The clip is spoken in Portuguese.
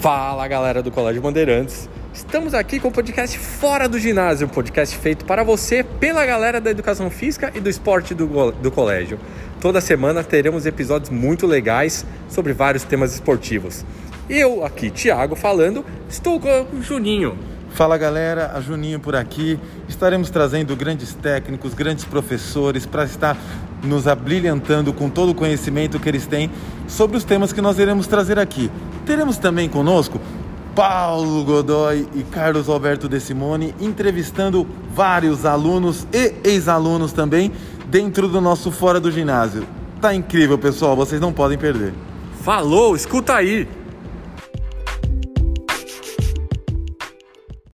Fala galera do Colégio Bandeirantes. Estamos aqui com o podcast Fora do Ginásio, um podcast feito para você pela galera da educação física e do esporte do, do colégio. Toda semana teremos episódios muito legais sobre vários temas esportivos. Eu aqui, Thiago, falando, estou com o Juninho. Fala galera, a Juninho por aqui. Estaremos trazendo grandes técnicos, grandes professores para estar nos abrilhantando com todo o conhecimento que eles têm sobre os temas que nós iremos trazer aqui. Teremos também conosco Paulo Godoy e Carlos Alberto De Simone entrevistando vários alunos e ex-alunos também dentro do nosso Fora do Ginásio. Tá incrível, pessoal, vocês não podem perder. Falou, escuta aí!